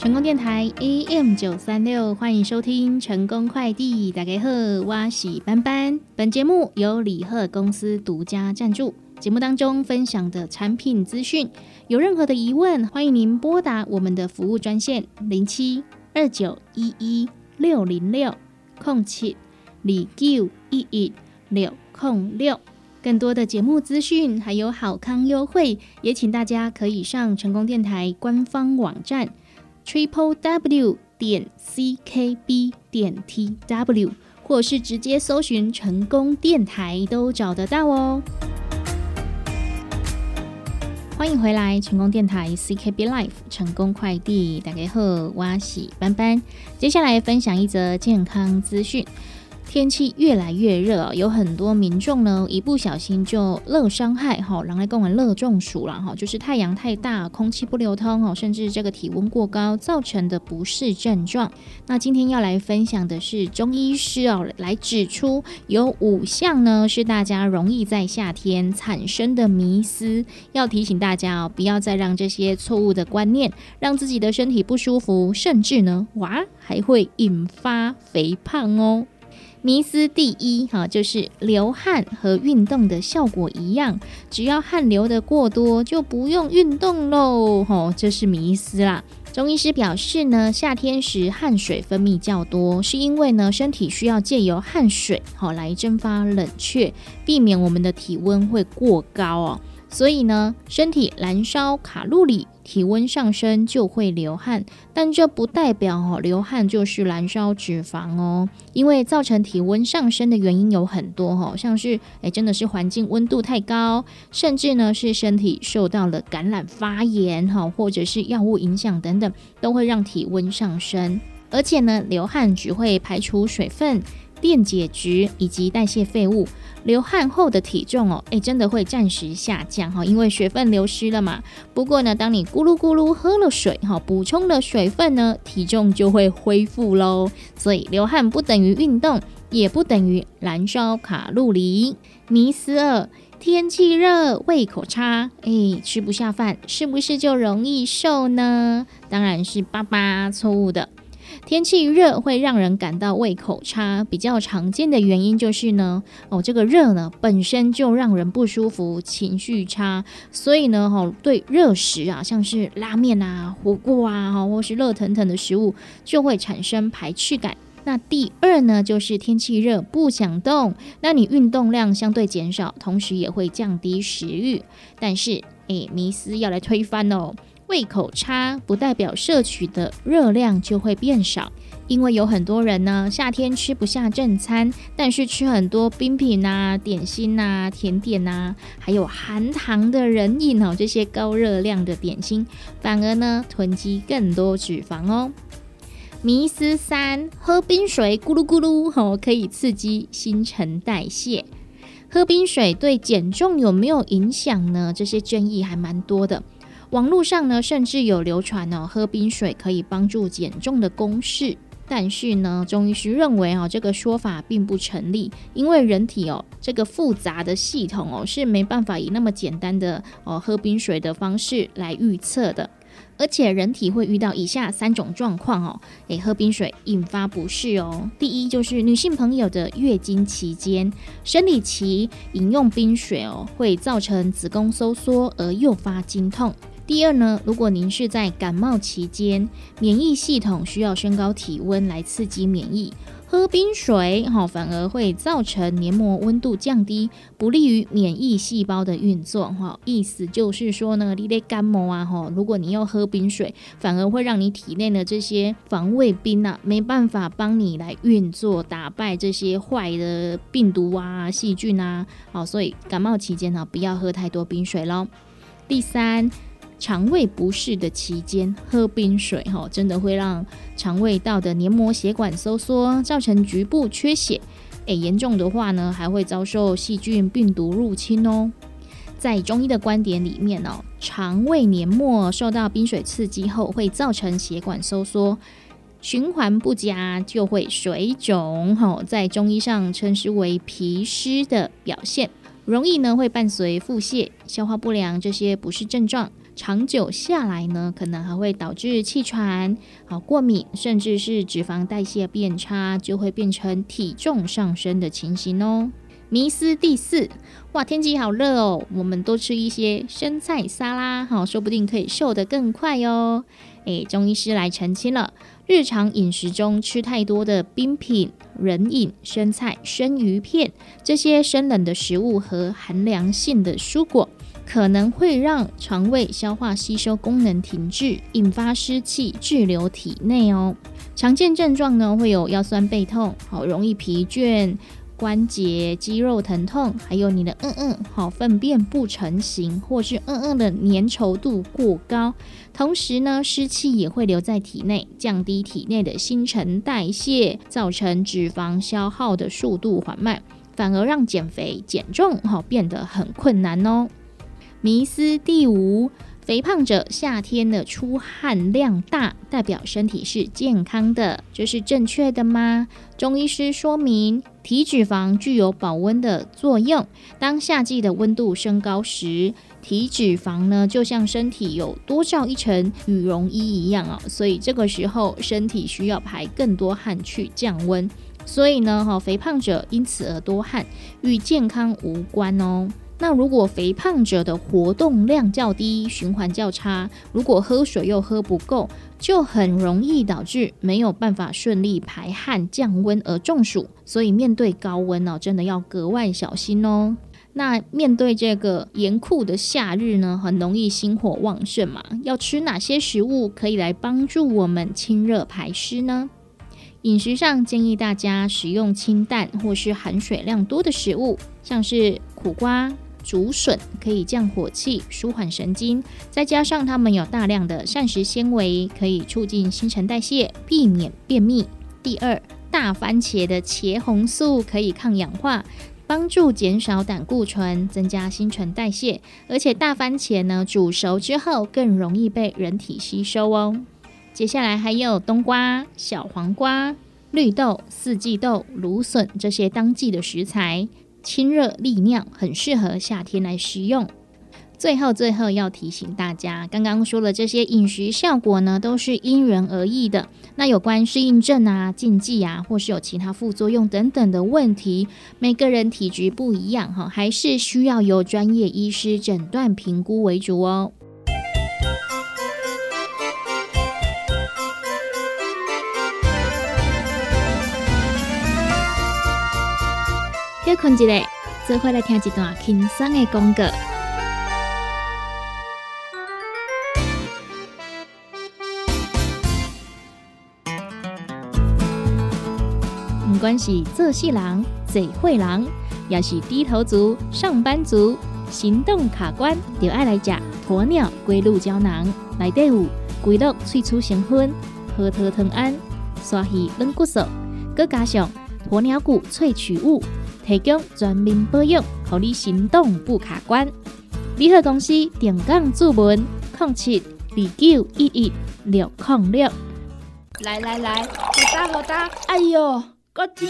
成功电台 AM 九三六，欢迎收听成功快递。大家好，我是班班。本节目由李贺公司独家赞助。节目当中分享的产品资讯，有任何的疑问，欢迎您拨打我们的服务专线零七二九一一六零六空七李九一一六空六。更多的节目资讯还有好康优惠，也请大家可以上成功电台官方网站。Triple w 点 c k b 点 t w，或是直接搜寻成功电台都找得到哦。欢迎回来，成功电台 C K B Life 成功快递，大家好，我是班班。接下来分享一则健康资讯。天气越来越热，有很多民众呢一不小心就热伤害哈，然后跟我们热中暑了哈，就是太阳太大，空气不流通哦，甚至这个体温过高造成的不适症状。那今天要来分享的是中医师哦，来指出有五项呢是大家容易在夏天产生的迷思，要提醒大家哦，不要再让这些错误的观念让自己的身体不舒服，甚至呢哇还会引发肥胖哦。迷思第一，哈，就是流汗和运动的效果一样，只要汗流的过多，就不用运动喽，吼，这是迷思啦。中医师表示呢，夏天时汗水分泌较多，是因为呢，身体需要借由汗水，好来蒸发冷却，避免我们的体温会过高哦。所以呢，身体燃烧卡路里，体温上升就会流汗，但这不代表哦，流汗就是燃烧脂肪哦。因为造成体温上升的原因有很多哈，像是诶真的是环境温度太高，甚至呢是身体受到了感染发炎哈，或者是药物影响等等，都会让体温上升。而且呢，流汗只会排除水分。电解质以及代谢废物，流汗后的体重哦，诶，真的会暂时下降哈，因为水分流失了嘛。不过呢，当你咕噜咕噜喝了水哈，补充了水分呢，体重就会恢复喽。所以流汗不等于运动，也不等于燃烧卡路里。迷思二：天气热，胃口差，诶，吃不下饭，是不是就容易瘦呢？当然是爸爸错误的。天气热会让人感到胃口差，比较常见的原因就是呢，哦，这个热呢本身就让人不舒服，情绪差，所以呢，哈，对热食啊，像是拉面啊、火锅啊，哈，或是热腾腾的食物，就会产生排斥感。那第二呢，就是天气热不想动，那你运动量相对减少，同时也会降低食欲。但是，诶，迷思要来推翻哦。胃口差不代表摄取的热量就会变少，因为有很多人呢夏天吃不下正餐，但是吃很多冰品啊、点心啊、甜点啊，还有含糖的人饮哦，这些高热量的点心，反而呢囤积更多脂肪哦。迷思三：喝冰水咕噜咕噜哦，可以刺激新陈代谢。喝冰水对减重有没有影响呢？这些争议还蛮多的。网络上呢，甚至有流传哦，喝冰水可以帮助减重的公式。但是呢，中医师认为哦，这个说法并不成立，因为人体哦，这个复杂的系统哦，是没办法以那么简单的哦喝冰水的方式来预测的。而且人体会遇到以下三种状况哦，诶，喝冰水引发不适哦。第一就是女性朋友的月经期间，生理期饮用冰水哦，会造成子宫收缩而诱发经痛。第二呢，如果您是在感冒期间，免疫系统需要升高体温来刺激免疫，喝冰水哈，反而会造成黏膜温度降低，不利于免疫细胞的运作哈。意思就是说呢，你得感冒啊哈，如果你要喝冰水，反而会让你体内的这些防卫兵啊，没办法帮你来运作，打败这些坏的病毒啊、细菌啊。好，所以感冒期间呢，不要喝太多冰水喽。第三。肠胃不适的期间喝冰水，哈，真的会让肠胃道的黏膜血管收缩，造成局部缺血。诶，严重的话呢，还会遭受细菌、病毒入侵哦。在中医的观点里面哦，肠胃黏膜受到冰水刺激后，会造成血管收缩，循环不佳就会水肿，哈，在中医上称之为脾湿的表现。容易呢会伴随腹泻、消化不良这些不适症状。长久下来呢，可能还会导致气喘、好过敏，甚至是脂肪代谢变差，就会变成体重上升的情形哦。迷思第四，哇，天气好热哦，我们多吃一些生菜沙拉，好，说不定可以瘦得更快哟。诶，中医师来澄清了，日常饮食中吃太多的冰品、冷饮、生菜、生鱼片这些生冷的食物和寒凉性的蔬果。可能会让肠胃消化吸收功能停滞，引发湿气滞留体内哦。常见症状呢会有腰酸背痛，好容易疲倦，关节肌肉疼痛，还有你的嗯嗯好粪便不成形，或是嗯嗯的粘稠度过高。同时呢，湿气也会留在体内，降低体内的新陈代谢，造成脂肪消耗的速度缓慢，反而让减肥减重好变得很困难哦。迷思第五：肥胖者夏天的出汗量大，代表身体是健康的，这是正确的吗？中医师说明，体脂肪具有保温的作用。当夏季的温度升高时，体脂肪呢就像身体有多罩一层羽绒衣一样哦，所以这个时候身体需要排更多汗去降温。所以呢，哈，肥胖者因此而多汗，与健康无关哦。那如果肥胖者的活动量较低，循环较差，如果喝水又喝不够，就很容易导致没有办法顺利排汗降温而中暑。所以面对高温呢，真的要格外小心哦。那面对这个严酷的夏日呢，很容易心火旺盛嘛，要吃哪些食物可以来帮助我们清热排湿呢？饮食上建议大家食用清淡或是含水量多的食物，像是苦瓜。竹笋可以降火气、舒缓神经，再加上它们有大量的膳食纤维，可以促进新陈代谢，避免便秘。第二，大番茄的茄红素可以抗氧化，帮助减少胆固醇，增加新陈代谢。而且大番茄呢，煮熟之后更容易被人体吸收哦。接下来还有冬瓜、小黄瓜、绿豆、四季豆、芦笋这些当季的食材。清热利尿，很适合夏天来食用。最后，最后要提醒大家，刚刚说了这些饮食效果呢，都是因人而异的。那有关适应症啊、禁忌啊，或是有其他副作用等等的问题，每个人体质不一样哈，还是需要由专业医师诊断评估为主哦。休困一下，做回来听一段轻松的广告。不管是做事人、嘴会人，也是低头族、上班族，行动卡关，就爱来吃鸵鸟龟鹿胶囊。内底有龟鹿萃取成分，核桃藤胺、刷鱼软骨素，佮加上鸵鸟骨萃取物。提供全面保养，让你行动不卡关。联合公司定岗注文：零七二九一一六零六。来来来，好打好打！哎哟，够痛！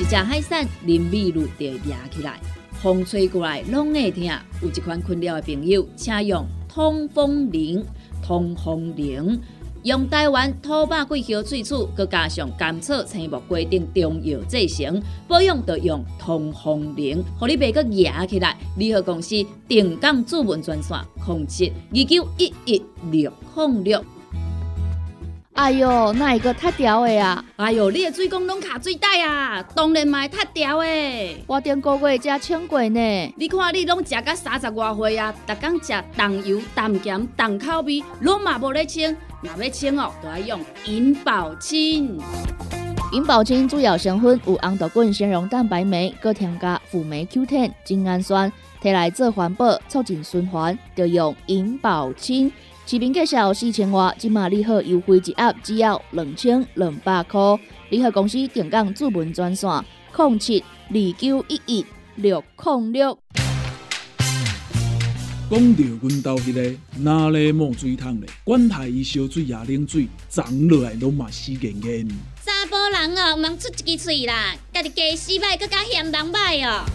一只海扇淋雨露就压起来，风吹过来拢会痛。有一款困扰的朋友，请用通风铃，通风铃。用台湾土白桂花萃取，佮加上甘草、青木、规定中药制成，保养要用通风灵，互你袂佮压起来。联合公司定岗主文专线：控制二九一一六六。哎哟，那一个太屌的啊！哎哟，你的水工拢卡水袋啊，当然嘛太屌的。我顶个月才称过呢。你看你拢食到三十外岁啊，逐天食重油、重咸、重口味，拢嘛无咧称。若要清哦，都要用银保清。银保清主要成分有红豆棍、纤溶蛋白酶，搁添加辅酶 Q10、精氨酸，摕来做环保，促进循环，就用银保清。市面介绍四千瓦，今马利好优惠一盒只要两千两百块。利好公司定岗主文专线：零七二九一一六零六。讲到阮兜迄个哪里冒水桶咧？管他伊烧水也冷水，长落来拢嘛死严严。查甫人哦，毋通出一支嘴啦，家己家洗歹，更加嫌人歹哦。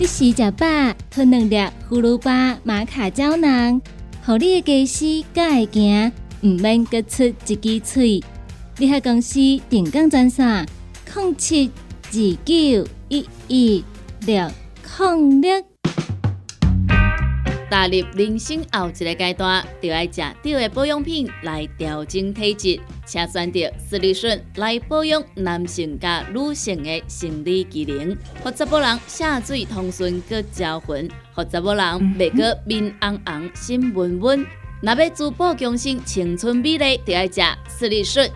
你食食饱，吞两粒葫芦巴、玛卡胶囊，互你的家私才会行，毋免各出一支喙。你喺公司定岗专线：零七二九一一六零六。踏入人生后一个阶段，就要食对的保养品来调整体质，请选择斯利顺来保养男性加女性的生理机能，或查某人下水通顺个招魂，或查某人袂个面红红心温温。若要珠宝强身、青春美丽，就要食斯利顺。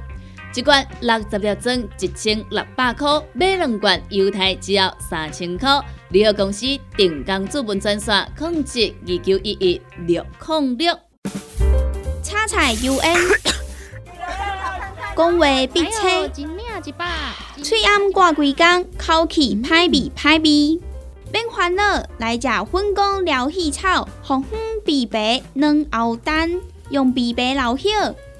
一罐六十粒装，一千六百块；买两罐，犹太只要三千块。联合公司定岗资本专线：控制二九一一六零六。叉彩 UN，讲话必切，嘴暗挂规工，口气歹味歹味。别烦恼，来食粉工疗气草，红粉枇杷软喉丹，用枇杷老血、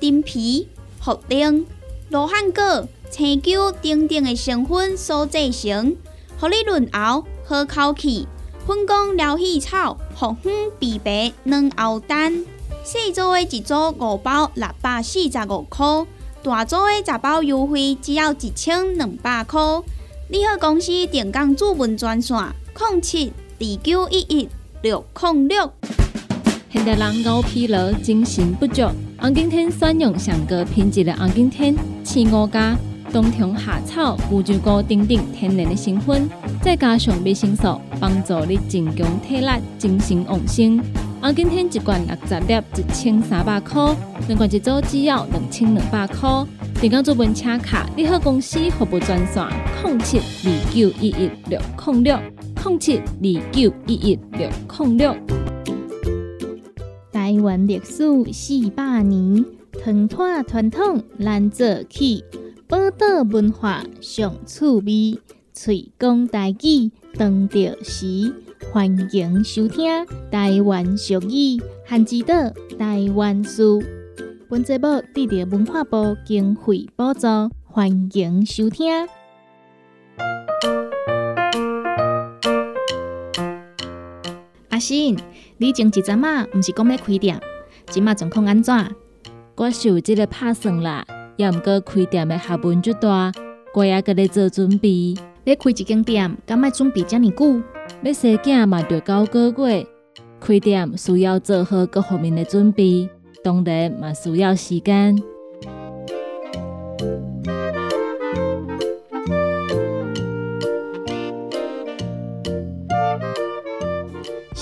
丁皮、茯苓。罗汉果、青椒等等的成分所制成，互你润喉好口气。粉工疗气草、红粉枇杷软喉丹，细组的一组五包六百四十五块，大组的十包优惠只要一千两百块。你好，公司电工主文专线：零七二九一一六零六。现代人熬疲劳、精神不足。红景天选用上高品质的红景天青五加冬虫夏草、乌鸡菇等等天然的成分，再加上维生素，帮助你增强体力、精神旺盛。红景天一罐六十粒，一千三百块；两罐一组，只要两千两百块。订购做本车卡，你好公司服务专线：零七二九一一六零六零七二九一一六零六。台湾历史四百年，传统传统难做起，宝岛文化上趣味，推广大计当着时，欢迎收听台湾俗语，汉字岛台湾书。本节目得到文化部经费补助，欢迎收听。阿信。你前一阵啊，毋是讲要开店，即马状况安怎？我是有即个拍算啦，也毋过开店的学问就大，我也搁咧做准备。要开一间店，敢要准备遮尔久？要生囝嘛，着九个月。开店需要做好各方面的准备，当然嘛需要时间。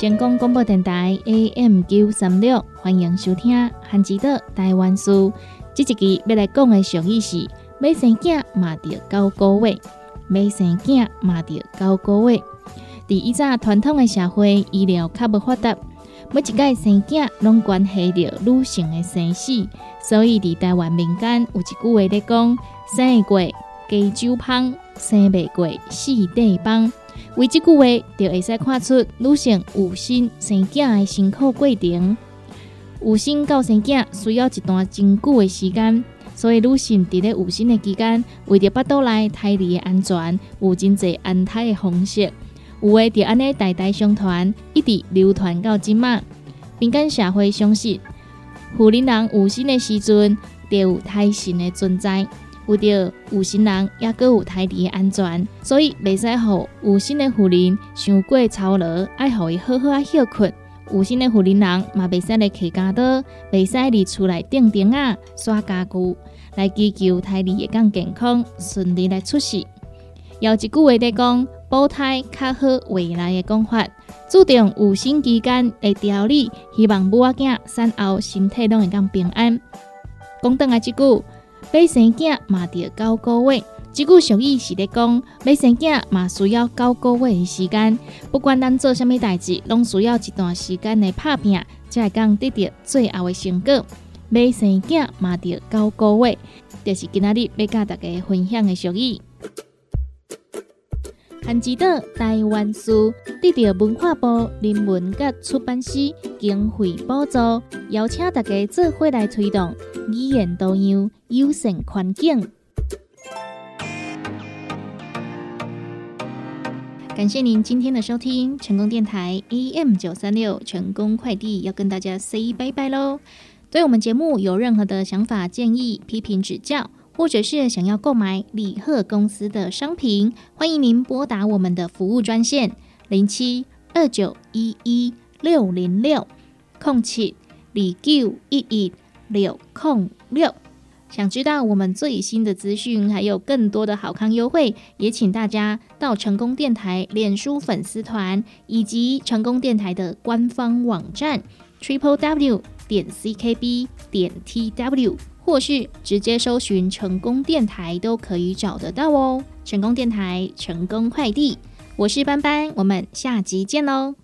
成功广播电台 AM 九三六，欢迎收听《汉之岛台湾书》。这一期要来讲的俗语是：买生囝嘛着九个月，要生囝嘛着九个月。伫以前传统的社会，医疗较无发达，每一届生囝拢关系着女性的生死，所以伫台湾民间有一句话咧讲：生过加酒芳，生未过四地帮。为即句话，就会使看出女性有心生囝的辛苦过程。有心到生囝需要一段真久的时间，所以女性伫咧有心的期间，为着腹肚内胎儿的安全，有真济安胎的方式。有诶，就安尼代代相传，一直流传到今嘛。民间社会相信，妇人人有心的时阵，就有胎神的存在。有着有心人，也搁有胎儿的安全，所以袂使互有心的妇人伤过操劳，爱互伊好好啊休困。有心的妇人人嘛，袂使来揢家刀，袂使伫厝内钉钉啊、刷家具，来祈求胎儿会更健康、顺利来出世。有一句话在讲，保胎较好未来的讲法，注重有心期间的调理，希望母仔囝产后身体拢会更平安。讲倒来即句。买生囝嘛，着九个月。即句俗语是咧讲，买生囝嘛，需要九个月的时间。不管咱做啥物代志，拢需要一段时间的打拼，才会讲得到最后的成果。买生囝嘛，着九个月，就是今仔日要甲大家分享的俗语。汉之岛台湾书得到文化部人文甲出版社经费补助，邀请大家做伙来推动语言多样、友善环境。感谢您今天的收听，成功电台 AM 九三六成功快递要跟大家 say 拜拜喽。对我们节目有任何的想法、建议、批评指教，或者是想要购买李贺公司的商品，欢迎您拨打我们的服务专线零七二九一一六零六空七二九一一六空六。想知道我们最新的资讯，还有更多的好康优惠，也请大家到成功电台脸书粉丝团以及成功电台的官方网站 triple w。点 ckb 点 tw，或是直接搜寻成功电台都可以找得到哦。成功电台，成功快递，我是班班，我们下集见喽。